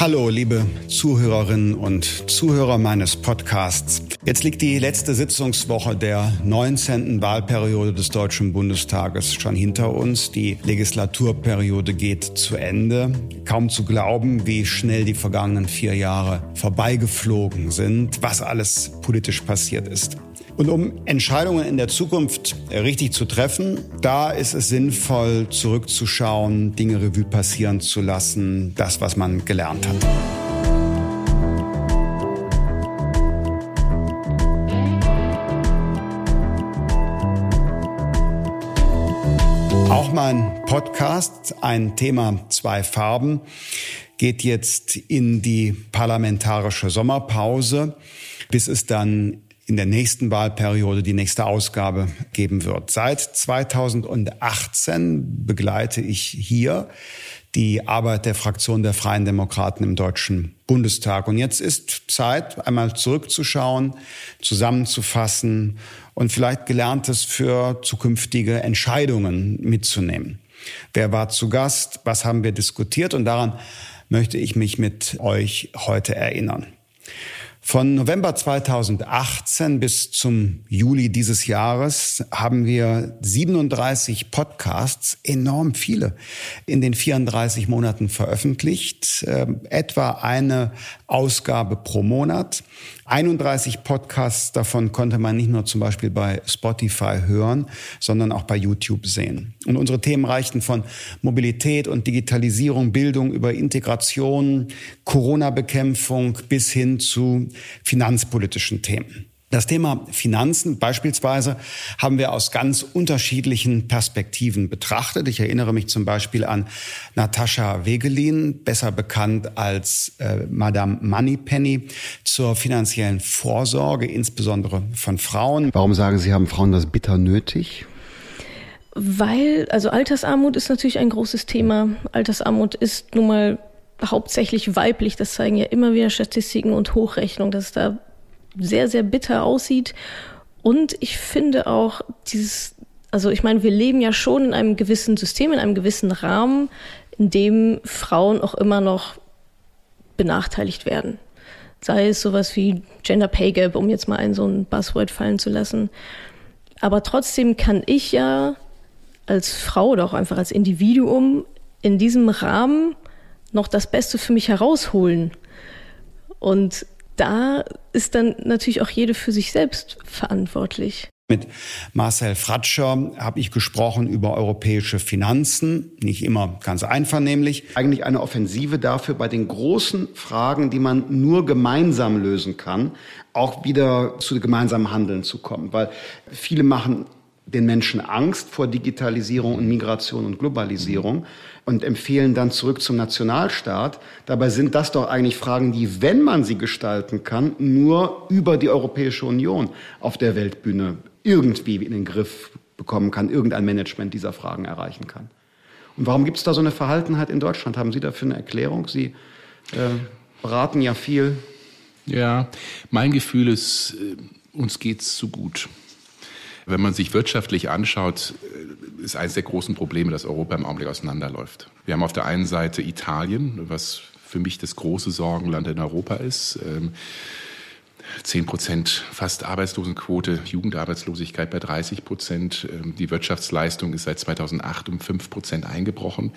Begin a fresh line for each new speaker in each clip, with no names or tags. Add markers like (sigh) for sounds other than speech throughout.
Hallo, liebe Zuhörerinnen und Zuhörer meines Podcasts. Jetzt liegt die letzte Sitzungswoche der 19. Wahlperiode des Deutschen Bundestages schon hinter uns. Die Legislaturperiode geht zu Ende. Kaum zu glauben, wie schnell die vergangenen vier Jahre vorbeigeflogen sind, was alles politisch passiert ist. Und um Entscheidungen in der Zukunft richtig zu treffen, da ist es sinnvoll, zurückzuschauen, Dinge Revue passieren zu lassen, das, was man gelernt hat. Auch mein Podcast, ein Thema, zwei Farben, geht jetzt in die parlamentarische Sommerpause, bis es dann in der nächsten Wahlperiode die nächste Ausgabe geben wird. Seit 2018 begleite ich hier die Arbeit der Fraktion der Freien Demokraten im Deutschen Bundestag. Und jetzt ist Zeit, einmal zurückzuschauen, zusammenzufassen und vielleicht Gelerntes für zukünftige Entscheidungen mitzunehmen. Wer war zu Gast? Was haben wir diskutiert? Und daran möchte ich mich mit euch heute erinnern. Von November 2018 bis zum Juli dieses Jahres haben wir 37 Podcasts, enorm viele, in den 34 Monaten veröffentlicht, äh, etwa eine Ausgabe pro Monat. 31 Podcasts davon konnte man nicht nur zum Beispiel bei Spotify hören, sondern auch bei YouTube sehen. Und unsere Themen reichten von Mobilität und Digitalisierung, Bildung über Integration, Corona-Bekämpfung bis hin zu finanzpolitischen Themen. Das Thema Finanzen beispielsweise haben wir aus ganz unterschiedlichen Perspektiven betrachtet. Ich erinnere mich zum Beispiel an Natascha Wegelin, besser bekannt als äh, Madame Moneypenny, zur finanziellen Vorsorge, insbesondere von Frauen.
Warum sagen Sie, haben Frauen das bitter nötig?
Weil, also Altersarmut ist natürlich ein großes Thema. Altersarmut ist nun mal hauptsächlich weiblich. Das zeigen ja immer wieder Statistiken und Hochrechnungen, dass es da sehr, sehr bitter aussieht. Und ich finde auch dieses, also ich meine, wir leben ja schon in einem gewissen System, in einem gewissen Rahmen, in dem Frauen auch immer noch benachteiligt werden. Sei es sowas wie Gender Pay Gap, um jetzt mal ein so ein Buzzword fallen zu lassen. Aber trotzdem kann ich ja als Frau oder auch einfach als Individuum in diesem Rahmen noch das Beste für mich herausholen. Und da ist dann natürlich auch jede für sich selbst verantwortlich.
Mit Marcel Fratscher habe ich gesprochen über europäische Finanzen, nicht immer ganz einvernehmlich.
Eigentlich eine Offensive dafür, bei den großen Fragen, die man nur gemeinsam lösen kann, auch wieder zu gemeinsamem Handeln zu kommen. Weil viele machen den Menschen Angst vor Digitalisierung und Migration und Globalisierung und empfehlen dann zurück zum Nationalstaat. Dabei sind das doch eigentlich Fragen, die, wenn man sie gestalten kann, nur über die Europäische Union auf der Weltbühne irgendwie in den Griff bekommen kann, irgendein Management dieser Fragen erreichen kann. Und warum gibt es da so eine Verhaltenheit in Deutschland? Haben Sie dafür eine Erklärung? Sie äh, beraten ja viel.
Ja, mein Gefühl ist, äh, uns geht's zu gut. Wenn man sich wirtschaftlich anschaut, äh, ist eines der großen Probleme, dass Europa im Augenblick auseinanderläuft. Wir haben auf der einen Seite Italien, was für mich das große Sorgenland in Europa ist. Ähm, zehn Prozent fast Arbeitslosenquote, Jugendarbeitslosigkeit bei 30 Prozent. Ähm, die Wirtschaftsleistung ist seit 2008 um fünf Prozent eingebrochen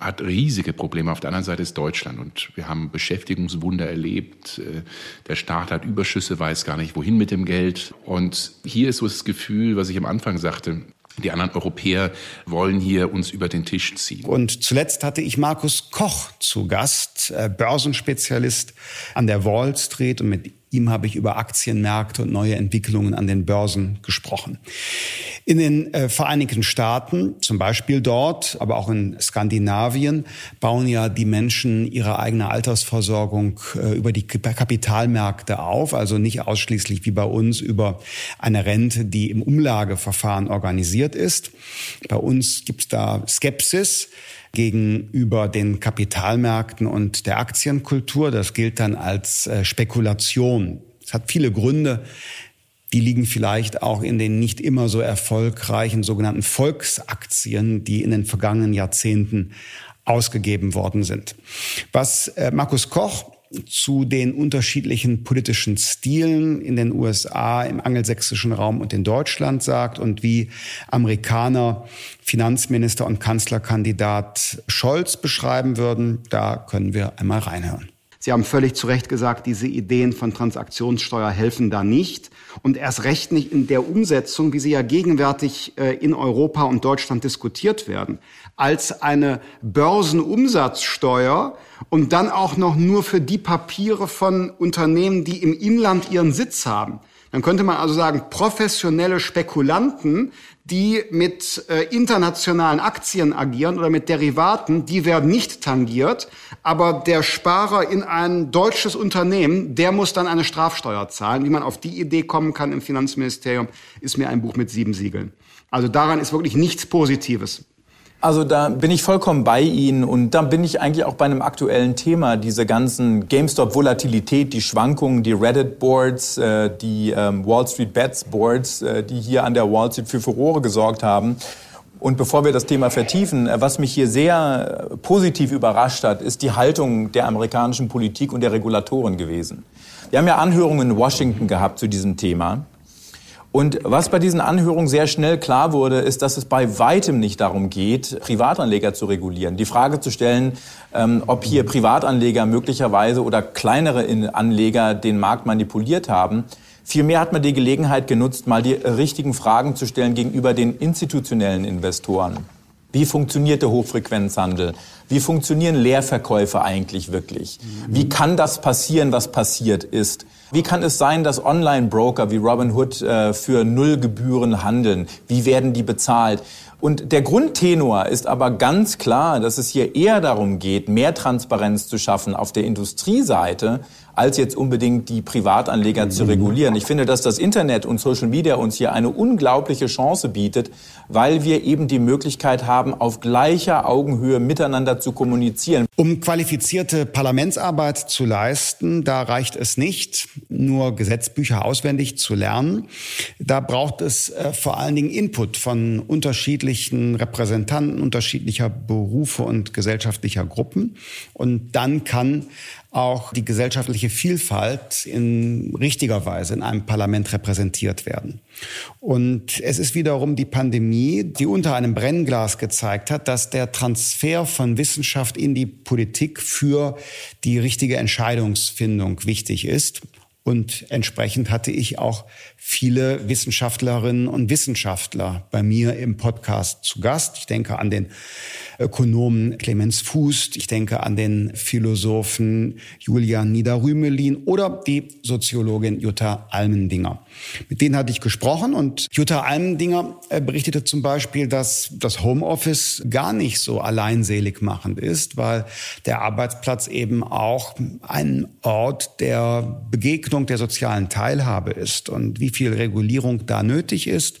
hat riesige Probleme. Auf der anderen Seite ist Deutschland und wir haben Beschäftigungswunder erlebt. Äh, der Staat hat Überschüsse, weiß gar nicht, wohin mit dem Geld. Und hier ist so das Gefühl, was ich am Anfang sagte, die anderen Europäer wollen hier uns über den Tisch ziehen.
Und zuletzt hatte ich Markus Koch zu Gast, äh, Börsenspezialist an der Wall Street und mit ihm habe ich über Aktienmärkte und neue Entwicklungen an den Börsen gesprochen. In den äh, Vereinigten Staaten, zum Beispiel dort, aber auch in Skandinavien, bauen ja die Menschen ihre eigene Altersversorgung äh, über die Kapitalmärkte auf, also nicht ausschließlich wie bei uns über eine Rente, die im Umlageverfahren organisiert ist. Bei uns gibt es da Skepsis gegenüber den Kapitalmärkten und der Aktienkultur. Das gilt dann als äh, Spekulation. Es hat viele Gründe. Die liegen vielleicht auch in den nicht immer so erfolgreichen sogenannten Volksaktien, die in den vergangenen Jahrzehnten ausgegeben worden sind. Was äh, Markus Koch zu den unterschiedlichen politischen Stilen in den USA, im angelsächsischen Raum und in Deutschland sagt und wie Amerikaner Finanzminister und Kanzlerkandidat Scholz beschreiben würden, da können wir einmal reinhören.
Sie haben völlig zu Recht gesagt, diese Ideen von Transaktionssteuer helfen da nicht. Und erst recht nicht in der Umsetzung, wie sie ja gegenwärtig äh, in Europa und Deutschland diskutiert werden, als eine Börsenumsatzsteuer und dann auch noch nur für die Papiere von Unternehmen, die im Inland ihren Sitz haben. Dann könnte man also sagen, professionelle Spekulanten, die mit äh, internationalen Aktien agieren oder mit Derivaten, die werden nicht tangiert. Aber der Sparer in ein deutsches Unternehmen, der muss dann eine Strafsteuer zahlen. Wie man auf die Idee kommen kann im Finanzministerium, ist mir ein Buch mit sieben Siegeln. Also daran ist wirklich nichts Positives.
Also da bin ich vollkommen bei Ihnen und da bin ich eigentlich auch bei einem aktuellen Thema. Diese ganzen GameStop-Volatilität, die Schwankungen, die Reddit-Boards, äh, die ähm, Wall Street Bets-Boards, äh, die hier an der Wall Street für Furore gesorgt haben. Und bevor wir das Thema vertiefen, äh, was mich hier sehr positiv überrascht hat, ist die Haltung der amerikanischen Politik und der Regulatoren gewesen. Wir haben ja Anhörungen in Washington gehabt zu diesem Thema. Und was bei diesen Anhörungen sehr schnell klar wurde, ist, dass es bei weitem nicht darum geht, Privatanleger zu regulieren. Die Frage zu stellen, ähm, ob hier Privatanleger möglicherweise oder kleinere Anleger den Markt manipuliert haben. Vielmehr hat man die Gelegenheit genutzt, mal die richtigen Fragen zu stellen gegenüber den institutionellen Investoren. Wie funktioniert der Hochfrequenzhandel? Wie funktionieren Leerverkäufe eigentlich wirklich? Wie kann das passieren, was passiert ist? Wie kann es sein, dass Online-Broker wie Robinhood äh, für Nullgebühren handeln? Wie werden die bezahlt? Und der Grundtenor ist aber ganz klar, dass es hier eher darum geht, mehr Transparenz zu schaffen auf der Industrieseite, als jetzt unbedingt die Privatanleger zu regulieren. Ich finde, dass das Internet und Social Media uns hier eine unglaubliche Chance bietet, weil wir eben die Möglichkeit haben, auf gleicher Augenhöhe miteinander zu kommunizieren.
Um qualifizierte Parlamentsarbeit zu leisten, da reicht es nicht, nur Gesetzbücher auswendig zu lernen. Da braucht es äh, vor allen Dingen Input von unterschiedlichen Repräsentanten unterschiedlicher Berufe und gesellschaftlicher Gruppen. Und dann kann auch die gesellschaftliche Vielfalt in richtiger Weise in einem Parlament repräsentiert werden. Und es ist wiederum die Pandemie, die unter einem Brennglas gezeigt hat, dass der Transfer von Wissenschaft in die Politik für die richtige Entscheidungsfindung wichtig ist. Und entsprechend hatte ich auch viele Wissenschaftlerinnen und Wissenschaftler bei mir im Podcast zu Gast. Ich denke an den Ökonomen Clemens Fuß, ich denke an den Philosophen Julian Niederrümelin oder die Soziologin Jutta Almendinger. Mit denen hatte ich gesprochen und Jutta Almendinger äh, berichtete zum Beispiel, dass das Homeoffice gar nicht so alleinselig machend ist, weil der Arbeitsplatz eben auch ein Ort der Begegnung, der sozialen Teilhabe ist. Und wie viel Regulierung da nötig ist,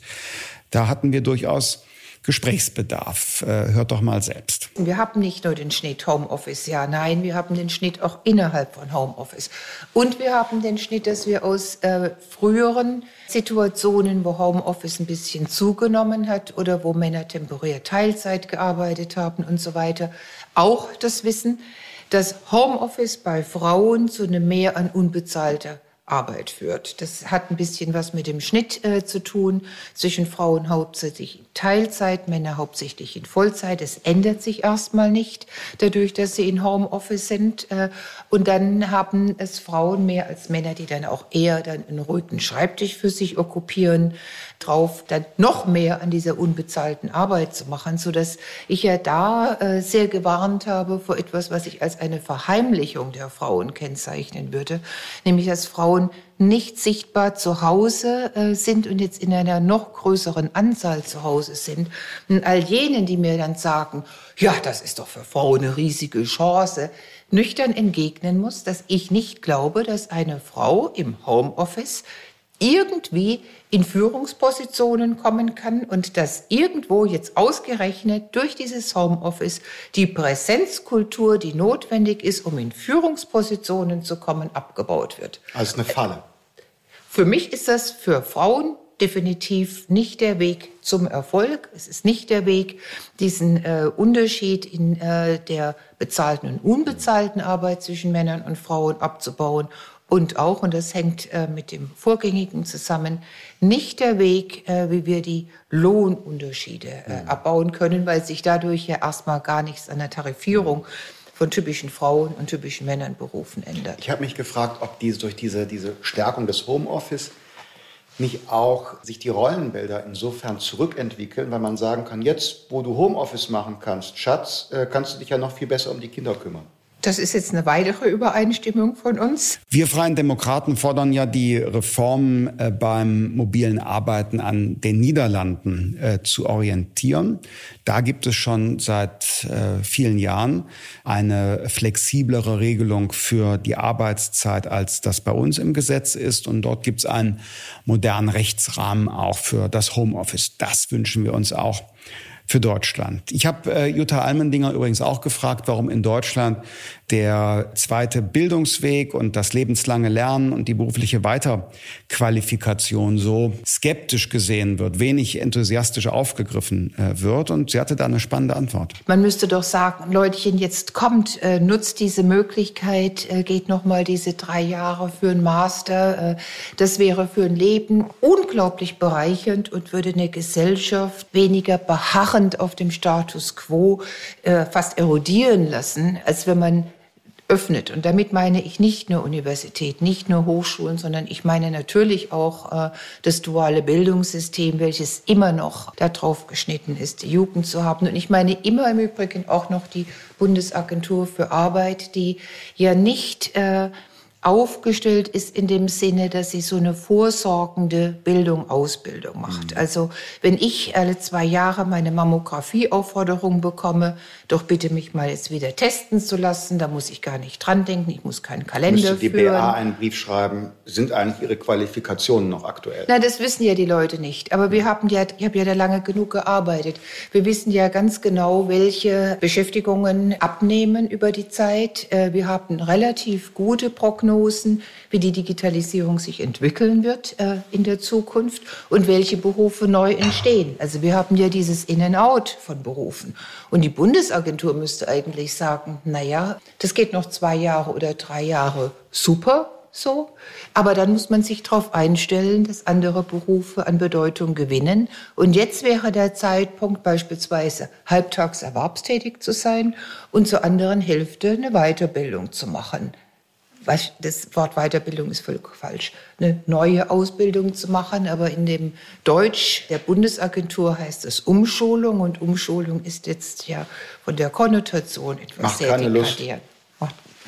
da hatten wir durchaus Gesprächsbedarf. Äh, hört doch mal selbst.
Wir haben nicht nur den Schnitt Homeoffice, ja, nein, wir haben den Schnitt auch innerhalb von Homeoffice. Und wir haben den Schnitt, dass wir aus äh, früheren Situationen, wo Homeoffice ein bisschen zugenommen hat oder wo Männer temporär Teilzeit gearbeitet haben und so weiter, auch das Wissen, dass Homeoffice bei Frauen zu einem Mehr an unbezahlter Arbeit führt. Das hat ein bisschen was mit dem Schnitt äh, zu tun zwischen Frauen hauptsächlich in Teilzeit, Männer hauptsächlich in Vollzeit. Es ändert sich erstmal nicht dadurch, dass sie in Homeoffice sind. Äh, und dann haben es Frauen mehr als Männer, die dann auch eher dann einen ruhigen Schreibtisch für sich okkupieren, drauf dann noch mehr an dieser unbezahlten Arbeit zu machen, so dass ich ja da äh, sehr gewarnt habe vor etwas, was ich als eine Verheimlichung der Frauen kennzeichnen würde, nämlich dass Frauen nicht sichtbar zu Hause äh, sind und jetzt in einer noch größeren Anzahl zu Hause sind. Und all jenen, die mir dann sagen, ja, das ist doch für Frauen eine riesige Chance, nüchtern entgegnen muss, dass ich nicht glaube, dass eine Frau im Homeoffice irgendwie in Führungspositionen kommen kann und dass irgendwo jetzt ausgerechnet durch dieses Homeoffice die Präsenzkultur, die notwendig ist, um in Führungspositionen zu kommen, abgebaut wird.
Also eine Falle.
Für mich ist das für Frauen definitiv nicht der Weg zum Erfolg. Es ist nicht der Weg, diesen äh, Unterschied in äh, der bezahlten und unbezahlten Arbeit zwischen Männern und Frauen abzubauen. Und auch, und das hängt äh, mit dem Vorgängigen zusammen, nicht der Weg, äh, wie wir die Lohnunterschiede äh, mhm. abbauen können, weil sich dadurch ja erstmal gar nichts an der Tarifierung von typischen Frauen und typischen Männern Berufen ändert.
Ich habe mich gefragt, ob diese, durch diese, diese Stärkung des Homeoffice nicht auch sich die Rollenbilder insofern zurückentwickeln, weil man sagen kann, jetzt, wo du Homeoffice machen kannst, Schatz, äh, kannst du dich ja noch viel besser um die Kinder kümmern.
Das ist jetzt eine weitere Übereinstimmung von uns.
Wir Freien Demokraten fordern ja die Reform äh, beim mobilen Arbeiten an den Niederlanden äh, zu orientieren. Da gibt es schon seit äh, vielen Jahren eine flexiblere Regelung für die Arbeitszeit, als das bei uns im Gesetz ist. Und dort gibt es einen modernen Rechtsrahmen auch für das Homeoffice. Das wünschen wir uns auch für Deutschland. Ich habe äh, Jutta Almendinger übrigens auch gefragt, warum in Deutschland der zweite Bildungsweg und das lebenslange Lernen und die berufliche Weiterqualifikation so skeptisch gesehen wird, wenig enthusiastisch aufgegriffen äh, wird. Und sie hatte da eine spannende Antwort.
Man müsste doch sagen, Leutchen, jetzt kommt, äh, nutzt diese Möglichkeit, äh, geht noch mal diese drei Jahre für einen Master. Das wäre für ein Leben unglaublich bereichernd und würde eine Gesellschaft weniger beharrend auf dem Status quo fast erodieren lassen, als wenn man öffnet. Und damit meine ich nicht nur Universität, nicht nur Hochschulen, sondern ich meine natürlich auch äh, das duale Bildungssystem, welches immer noch darauf geschnitten ist, die Jugend zu haben. Und ich meine immer im Übrigen auch noch die Bundesagentur für Arbeit, die ja nicht äh, aufgestellt ist in dem Sinne, dass sie so eine vorsorgende Bildung, Ausbildung macht. Mhm. Also wenn ich alle zwei Jahre meine Mammographieaufforderung bekomme, doch bitte mich mal jetzt wieder testen zu lassen, da muss ich gar nicht dran denken, ich muss keinen Kalender Müsste
die
führen.
BA einen Brief schreiben, sind eigentlich Ihre Qualifikationen noch aktuell?
Na, das wissen ja die Leute nicht. Aber wir haben ja, ich habe ja da lange genug gearbeitet. Wir wissen ja ganz genau, welche Beschäftigungen abnehmen über die Zeit. Äh, wir haben relativ gute Prognosen Prognosen, wie die Digitalisierung sich entwickeln wird äh, in der Zukunft und welche Berufe neu entstehen. Also wir haben ja dieses In-and-Out von Berufen. Und die Bundesagentur müsste eigentlich sagen, na ja, das geht noch zwei Jahre oder drei Jahre super, so. Aber dann muss man sich darauf einstellen, dass andere Berufe an Bedeutung gewinnen. Und jetzt wäre der Zeitpunkt beispielsweise halbtags erwerbstätig zu sein und zur anderen Hälfte eine Weiterbildung zu machen das Wort Weiterbildung ist völlig falsch, eine neue Ausbildung zu machen. Aber in dem Deutsch der Bundesagentur heißt es Umschulung und Umschulung ist jetzt ja von der Konnotation etwas
Macht
sehr
dekadent.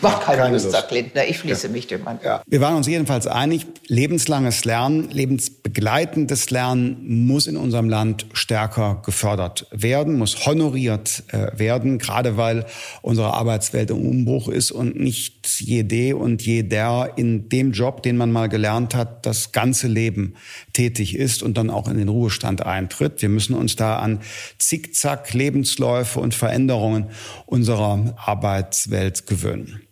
Macht keine, keine Lust, sagt Lindner. Ich schließe ja. mich dem an. Ja.
Wir waren uns jedenfalls einig, lebenslanges Lernen, lebensbegleitendes Lernen muss in unserem Land stärker gefördert werden, muss honoriert äh, werden, gerade weil unsere Arbeitswelt im Umbruch ist und nicht jede und jeder in dem Job, den man mal gelernt hat, das ganze Leben tätig ist und dann auch in den Ruhestand eintritt. Wir müssen uns da an Zickzack Lebensläufe und Veränderungen unserer Arbeitswelt gewöhnen.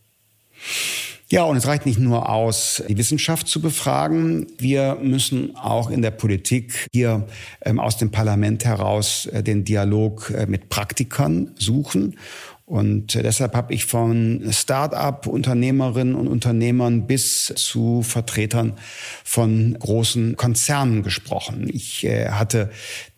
Ja, und es reicht nicht nur aus, die Wissenschaft zu befragen. Wir müssen auch in der Politik hier ähm, aus dem Parlament heraus äh, den Dialog äh, mit Praktikern suchen und deshalb habe ich von Start-up-Unternehmerinnen und Unternehmern bis zu Vertretern von großen Konzernen gesprochen. Ich äh, hatte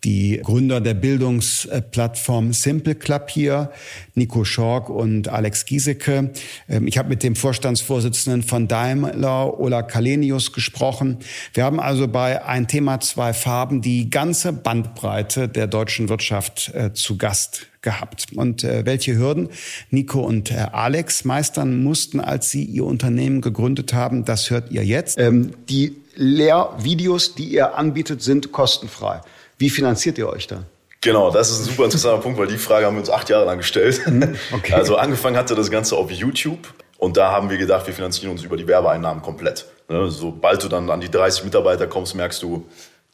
die Gründer der Bildungsplattform Simple Club hier, Nico Schork und Alex Giesecke. Ähm, ich habe mit dem Vorstandsvorsitzenden von Daimler, Ola Kalenius, gesprochen. Wir haben also bei ein Thema zwei Farben die ganze Bandbreite der deutschen Wirtschaft äh, zu Gast gehabt. Und äh, welche Hürden Nico und äh, Alex meistern mussten, als sie ihr Unternehmen gegründet haben, das hört ihr jetzt.
Ähm, die Lehrvideos, die ihr anbietet, sind kostenfrei. Wie finanziert ihr euch da?
Genau, das ist ein super interessanter Punkt, weil die Frage haben wir uns acht Jahre lang gestellt. Hm, okay. Also angefangen hatte das Ganze auf YouTube und da haben wir gedacht, wir finanzieren uns über die Werbeeinnahmen komplett. Ne, sobald du dann an die 30 Mitarbeiter kommst, merkst du,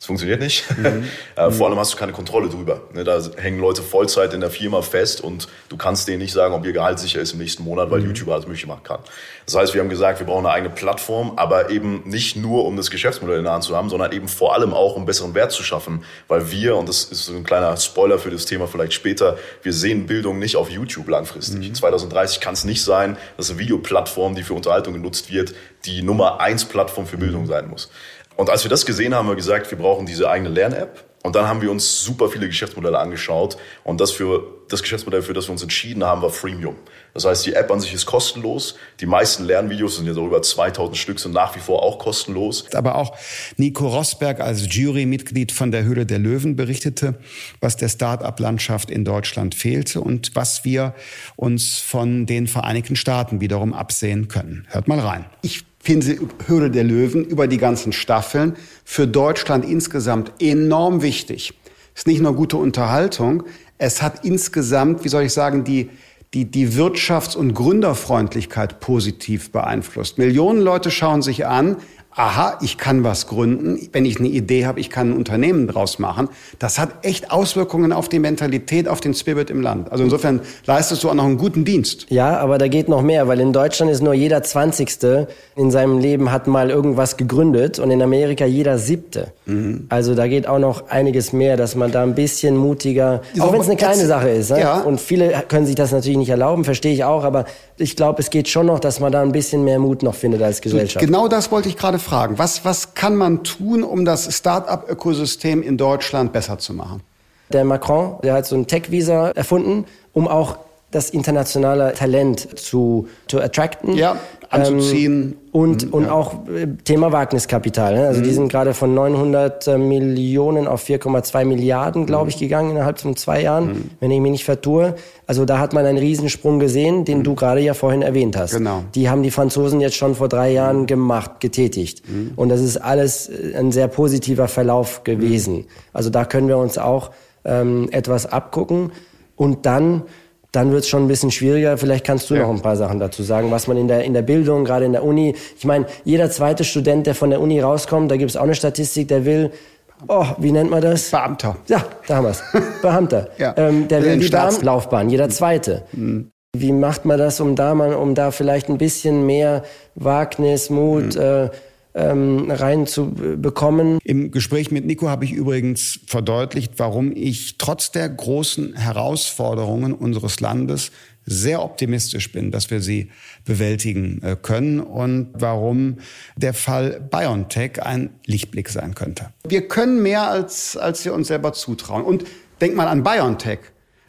Das funktioniert nicht. Mhm. (laughs) äh, vor allem hast du keine Kontrolle drüber. Ne, da hängen Leute Vollzeit in der Firma fest und du kannst denen nicht sagen, ob ihr Gehalt sicher ist im nächsten Monat, weil mhm. YouTube alles möglich machen kann. Das heißt, wir haben gesagt, wir brauchen eine eigene Plattform, aber eben nicht nur, um das Geschäftsmodell in der Hand zu haben, sondern eben vor allem auch, um besseren Wert zu schaffen. Weil wir, und das ist so ein kleiner Spoiler für das Thema vielleicht später, wir sehen Bildung nicht auf YouTube langfristig. Mhm. 2030 kann es nicht sein, dass eine Videoplattform, die für Unterhaltung genutzt wird, die Nummer eins Plattform für Bildung sein muss. Und als wir das gesehen haben, haben wir gesagt, wir brauchen diese eigene Lern-App. Und dann haben wir uns super viele Geschäftsmodelle angeschaut. Und das, für, das Geschäftsmodell, für das wir uns entschieden haben, war Freemium. Das heißt, die App an sich ist kostenlos. Die meisten Lernvideos sind ja so über 2000 Stück, sind nach wie vor auch kostenlos.
Aber auch Nico Rosberg als Jurymitglied von der Höhle der Löwen berichtete, was der Start-up-Landschaft in Deutschland fehlte und was wir uns von den Vereinigten Staaten wiederum absehen können. Hört mal rein.
Ich Höhle der Löwen über die ganzen Staffeln für Deutschland insgesamt enorm wichtig. Ist nicht nur gute Unterhaltung, es hat insgesamt, wie soll ich sagen, die, die, die Wirtschafts- und Gründerfreundlichkeit positiv beeinflusst. Millionen Leute schauen sich an, aha, ich kann was gründen, wenn ich eine Idee habe, ich kann ein Unternehmen draus machen. Das hat echt Auswirkungen auf die Mentalität, auf den Spirit im Land. Also insofern leistest du auch noch einen guten Dienst.
Ja, aber da geht noch mehr, weil in Deutschland ist nur jeder Zwanzigste in seinem Leben hat mal irgendwas gegründet und in Amerika jeder Siebte. Mhm. Also da geht auch noch einiges mehr, dass man da ein bisschen mutiger, auch wenn es eine kleine Sache ist. Ne? Ja. Und viele können sich das natürlich nicht erlauben, verstehe ich auch, aber ich glaube, es geht schon noch, dass man da ein bisschen mehr Mut noch findet als Gesellschaft.
Genau das wollte ich gerade fragen. Was, was kann man tun, um das Start-up-Ökosystem in Deutschland besser zu machen?
Der Macron, der hat so ein Tech-Visa erfunden, um auch das internationale Talent zu, zu attracten.
Ja, anzuziehen.
Ähm, und, mhm, und ja. auch äh, Thema Wagniskapital. Ne? Also mhm. die sind gerade von 900 äh, Millionen auf 4,2 Milliarden, glaube ich, mhm. gegangen innerhalb von zwei Jahren, mhm. wenn ich mich nicht vertue. Also da hat man einen Riesensprung gesehen, den mhm. du gerade ja vorhin erwähnt hast.
Genau.
Die haben die Franzosen jetzt schon vor drei Jahren mhm. gemacht, getätigt. Und das ist alles äh, ein sehr positiver Verlauf gewesen. Also da können wir uns auch ähm, etwas abgucken. Und dann dann wird es schon ein bisschen schwieriger. Vielleicht kannst du ja. noch ein paar Sachen dazu sagen, was man in der, in der Bildung, gerade in der Uni, ich meine, jeder zweite Student, der von der Uni rauskommt, da gibt es auch eine Statistik, der will, oh, wie nennt man das?
Beamter.
Ja, da haben wir es. Beamter. (laughs) ja. ähm, der will die Beamtenlaufbahn, jeder zweite. Mhm. Wie macht man das, um da, mal, um da vielleicht ein bisschen mehr Wagnis, Mut, mhm. äh, ähm, reinzubekommen.
Im Gespräch mit Nico habe ich übrigens verdeutlicht, warum ich trotz der großen Herausforderungen unseres Landes sehr optimistisch bin, dass wir sie bewältigen äh, können und warum der Fall BioNTech ein Lichtblick sein könnte.
Wir können mehr, als, als wir uns selber zutrauen. Und denk mal an BioNTech.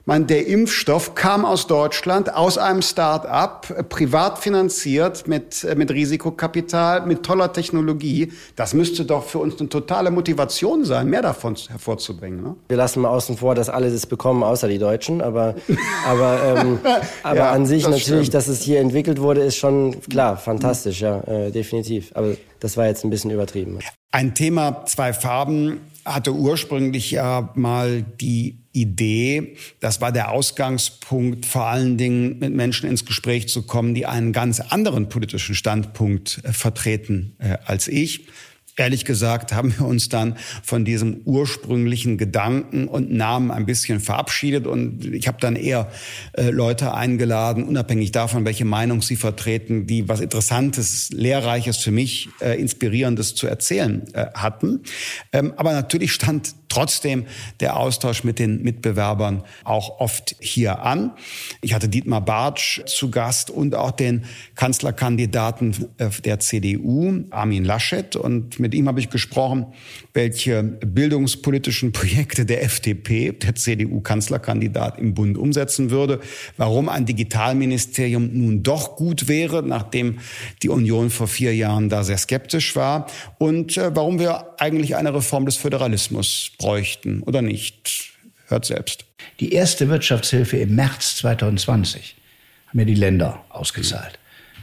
Man, der Impfstoff kam aus Deutschland, aus einem Start-up, äh, privat finanziert, mit, äh, mit Risikokapital, mit toller Technologie. Das müsste doch für uns eine totale Motivation sein, mehr davon hervorzubringen. Ne?
Wir lassen mal außen vor, dass alle das bekommen, außer die Deutschen. Aber, (laughs) aber, ähm, aber ja, an sich das natürlich, stimmt. dass es hier entwickelt wurde, ist schon klar, fantastisch, ja, äh, definitiv. Aber das war jetzt ein bisschen übertrieben.
Ein Thema, zwei Farben, hatte ursprünglich ja mal die Idee, das war der Ausgangspunkt, vor allen Dingen mit Menschen ins Gespräch zu kommen, die einen ganz anderen politischen Standpunkt äh, vertreten äh, als ich. Ehrlich gesagt haben wir uns dann von diesem ursprünglichen Gedanken und Namen ein bisschen verabschiedet und ich habe dann eher äh, Leute eingeladen, unabhängig davon, welche Meinung sie vertreten, die was Interessantes, Lehrreiches für mich, äh, Inspirierendes zu erzählen äh, hatten. Ähm, aber natürlich stand trotzdem der Austausch mit den Mitbewerbern auch oft hier an. Ich hatte Dietmar Bartsch zu Gast und auch den Kanzlerkandidaten äh, der CDU, Armin Laschet. Und mit ihm habe ich gesprochen, welche bildungspolitischen Projekte der FDP, der CDU-Kanzlerkandidat im Bund umsetzen würde, warum ein Digitalministerium nun doch gut wäre, nachdem die Union vor vier Jahren da sehr skeptisch war und äh, warum wir eigentlich eine Reform des Föderalismus bräuchten oder nicht. Hört selbst.
Die erste Wirtschaftshilfe im März 2020 haben ja die Länder ausgezahlt.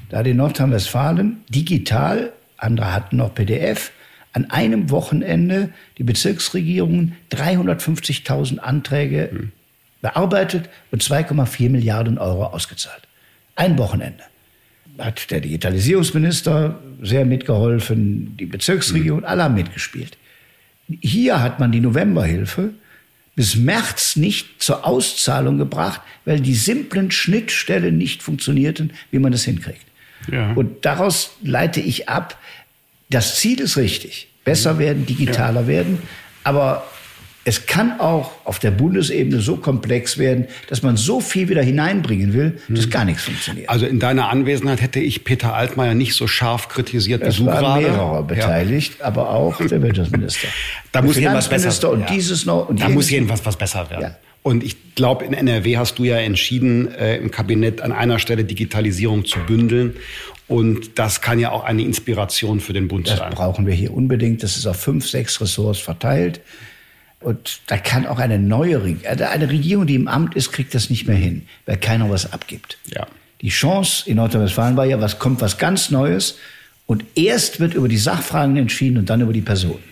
Da hat in Nordrhein-Westfalen digital, andere hatten noch PDF, an einem Wochenende die Bezirksregierungen 350.000 Anträge hm. bearbeitet und 2,4 Milliarden Euro ausgezahlt. Ein Wochenende. Hat der Digitalisierungsminister sehr mitgeholfen, die Bezirksregierung, hm. alle haben mitgespielt. Hier hat man die Novemberhilfe bis März nicht zur Auszahlung gebracht, weil die simplen Schnittstellen nicht funktionierten, wie man das hinkriegt. Ja. Und daraus leite ich ab, das Ziel ist richtig. Besser werden, digitaler ja. werden. Aber es kann auch auf der Bundesebene so komplex werden, dass man so viel wieder hineinbringen will, dass gar nichts funktioniert.
Also in deiner Anwesenheit hätte ich Peter Altmaier nicht so scharf kritisiert
es
wie du
waren
gerade.
mehrere beteiligt, ja. aber auch der Wirtschaftsminister. (laughs)
da muss jedenfalls besser
und ja. dieses noch und
Da muss jedenfalls was besser werden. Ja. Und ich glaube, in NRW hast du ja entschieden, äh, im Kabinett an einer Stelle Digitalisierung zu bündeln. Und das kann ja auch eine Inspiration für den Bund
das
sein.
Das brauchen wir hier unbedingt. Das ist auf fünf, sechs Ressorts verteilt. Und da kann auch eine neue Regierung, also eine Regierung, die im Amt ist, kriegt das nicht mehr hin, weil keiner was abgibt.
Ja.
Die Chance in Nordrhein-Westfalen war ja, was kommt was ganz Neues. Und erst wird über die Sachfragen entschieden und dann über die Personen.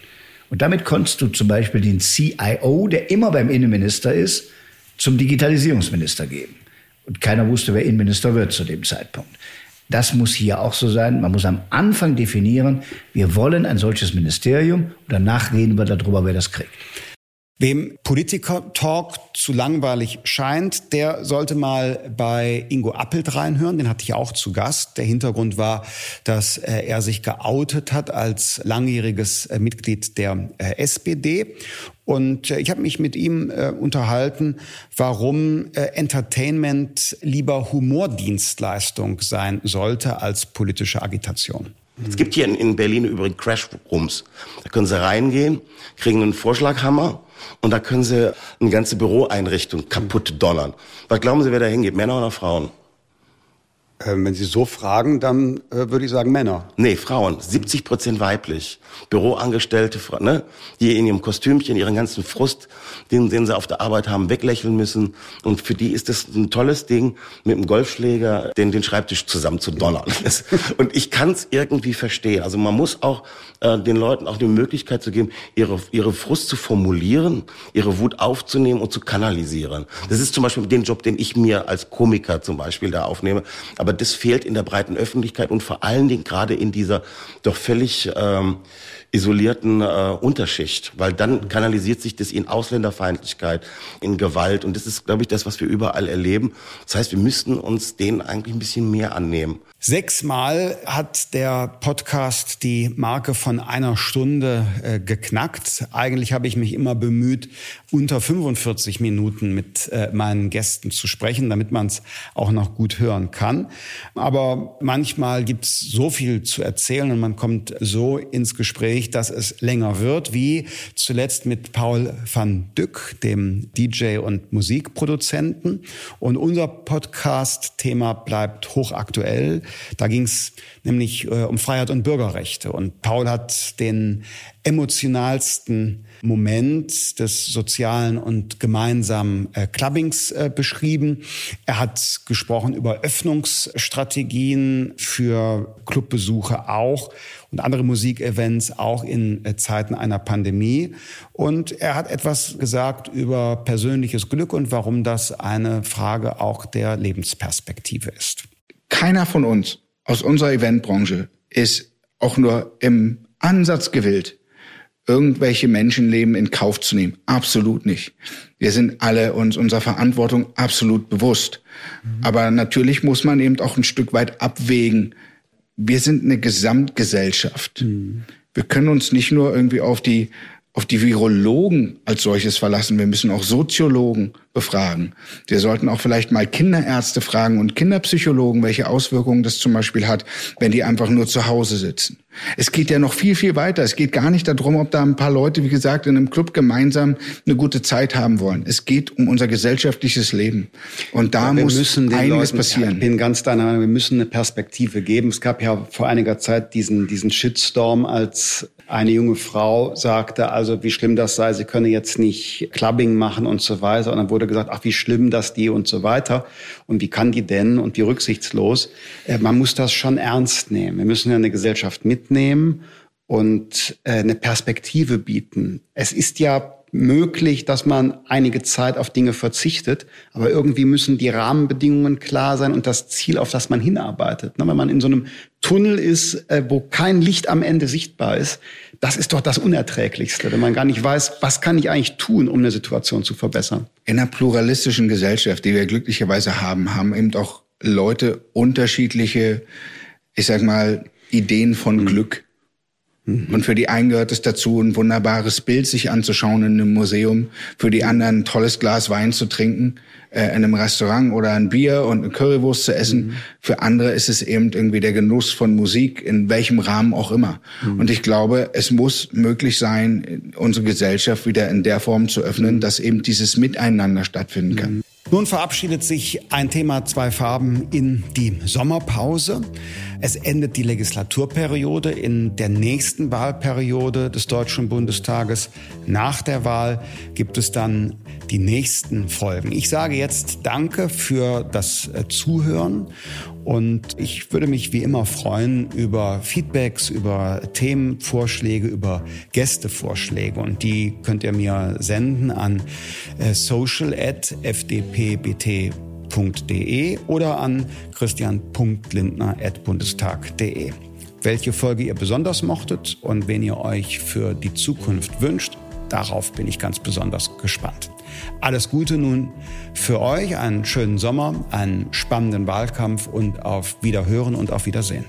Und damit konntest du zum Beispiel den CIO, der immer beim Innenminister ist, zum Digitalisierungsminister geben. Und keiner wusste, wer Innenminister wird zu dem Zeitpunkt. Das muss hier auch so sein. Man muss am Anfang definieren, wir wollen ein solches Ministerium und danach reden wir darüber, wer das kriegt.
Wem Politiker-Talk zu langweilig scheint, der sollte mal bei Ingo Appelt reinhören. Den hatte ich auch zu Gast. Der Hintergrund war, dass äh, er sich geoutet hat als langjähriges äh, Mitglied der äh, SPD. Und ich habe mich mit ihm unterhalten, warum Entertainment lieber Humordienstleistung sein sollte als politische Agitation.
Es gibt hier in, in Berlin übrigens Crash-Rooms. Da können Sie reingehen, kriegen einen Vorschlaghammer und da können Sie eine ganze Büroeinrichtung kaputt donnern. Was glauben Sie, wer da hingeht? Männer oder Frauen?
Ähm, wenn Sie so fragen, dann äh, würde ich sagen Männer.
Nee, Frauen. 70 Prozent weiblich. Büroangestellte, ne? die in ihrem Kostümchen ihren ganzen Frust, den, den sie auf der Arbeit haben, weglächeln müssen. Und für die ist das ein tolles Ding, mit einem Golfschläger den, den Schreibtisch zusammen zu donnern. (laughs) Und ich kann es irgendwie verstehen. Also man muss auch äh, den Leuten auch die Möglichkeit zu geben, ihre, ihre Frust zu formulieren, ihre Wut aufzunehmen und zu kanalisieren. Das ist zum Beispiel den Job, den ich mir als Komiker zum Beispiel da aufnehme. Aber aber das fehlt in der breiten Öffentlichkeit und vor allen Dingen gerade in dieser doch völlig ähm, isolierten äh, Unterschicht, weil dann kanalisiert sich das in Ausländerfeindlichkeit, in Gewalt und das ist, glaube ich, das, was wir überall erleben. Das heißt, wir müssten uns denen eigentlich ein bisschen mehr annehmen.
Sechsmal hat der Podcast die Marke von einer Stunde äh, geknackt. Eigentlich habe ich mich immer bemüht, unter 45 Minuten mit äh, meinen Gästen zu sprechen, damit man es auch noch gut hören kann. Aber manchmal gibt es so viel zu erzählen und man kommt so ins Gespräch, dass es länger wird, wie zuletzt mit Paul van Dyck, dem DJ und Musikproduzenten. Und unser Podcast-Thema bleibt hochaktuell. Da ging es nämlich äh, um Freiheit und Bürgerrechte. Und Paul hat den emotionalsten Moment des sozialen und gemeinsamen äh, Clubbings äh, beschrieben. Er hat gesprochen über Öffnungsstrategien für Clubbesuche auch und andere Musikevents auch in äh, Zeiten einer Pandemie. Und er hat etwas gesagt über persönliches Glück und warum das eine Frage auch der Lebensperspektive ist.
Keiner von uns aus unserer Eventbranche ist auch nur im Ansatz gewillt, irgendwelche Menschenleben in Kauf zu nehmen. Absolut nicht. Wir sind alle uns unserer Verantwortung absolut bewusst. Mhm. Aber natürlich muss man eben auch ein Stück weit abwägen. Wir sind eine Gesamtgesellschaft. Mhm. Wir können uns nicht nur irgendwie auf die auf die Virologen als solches verlassen. Wir müssen auch Soziologen befragen. Wir sollten auch vielleicht mal Kinderärzte fragen und Kinderpsychologen, welche Auswirkungen das zum Beispiel hat, wenn die einfach nur zu Hause sitzen. Es geht ja noch viel, viel weiter. Es geht gar nicht darum, ob da ein paar Leute, wie gesagt, in einem Club gemeinsam eine gute Zeit haben wollen. Es geht um unser gesellschaftliches Leben. Und da ja, muss einiges Leuten, passieren.
ich bin ganz deiner Meinung, wir müssen eine Perspektive geben. Es gab ja vor einiger Zeit diesen, diesen Shitstorm, als eine junge Frau sagte, also wie schlimm das sei, sie könne jetzt nicht Clubbing machen und so weiter. Und dann wurde gesagt, ach wie schlimm das die und so weiter. Und wie kann die denn und wie rücksichtslos. Äh, man muss das schon ernst nehmen. Wir müssen ja eine Gesellschaft mitnehmen und äh, eine Perspektive bieten. Es ist ja
möglich, dass man einige Zeit auf Dinge verzichtet, aber irgendwie müssen die Rahmenbedingungen klar sein und das Ziel, auf das man hinarbeitet. Wenn man in so einem Tunnel ist, äh, wo kein Licht am Ende sichtbar ist, das ist doch das Unerträglichste, wenn man gar nicht weiß, was kann ich eigentlich tun, um eine Situation zu verbessern.
In einer pluralistischen Gesellschaft, die wir glücklicherweise haben, haben eben auch Leute unterschiedliche, ich sag mal, Ideen von mhm. Glück. Mhm. Und für die einen gehört es dazu, ein wunderbares Bild sich anzuschauen in einem Museum, für die anderen ein tolles Glas Wein zu trinken, äh, in einem Restaurant oder ein Bier und eine Currywurst zu essen. Mhm. Für andere ist es eben irgendwie der Genuss von Musik, in welchem Rahmen auch immer. Mhm. Und ich glaube, es muss möglich sein, unsere Gesellschaft wieder in der Form zu öffnen, mhm. dass eben dieses Miteinander stattfinden kann. Mhm.
Nun verabschiedet sich ein Thema zwei Farben in die Sommerpause. Es endet die Legislaturperiode. In der nächsten Wahlperiode des Deutschen Bundestages nach der Wahl gibt es dann die nächsten Folgen. Ich sage jetzt Danke für das äh, Zuhören und ich würde mich wie immer freuen über Feedbacks, über Themenvorschläge, über Gästevorschläge. Und die könnt ihr mir senden an äh, social.fdpbt.de oder an christian.lindner.bundestag.de. Welche Folge ihr besonders mochtet und wen ihr euch für die Zukunft wünscht, darauf bin ich ganz besonders gespannt. Alles Gute nun für euch, einen schönen Sommer, einen spannenden Wahlkampf und auf Wiederhören und auf Wiedersehen.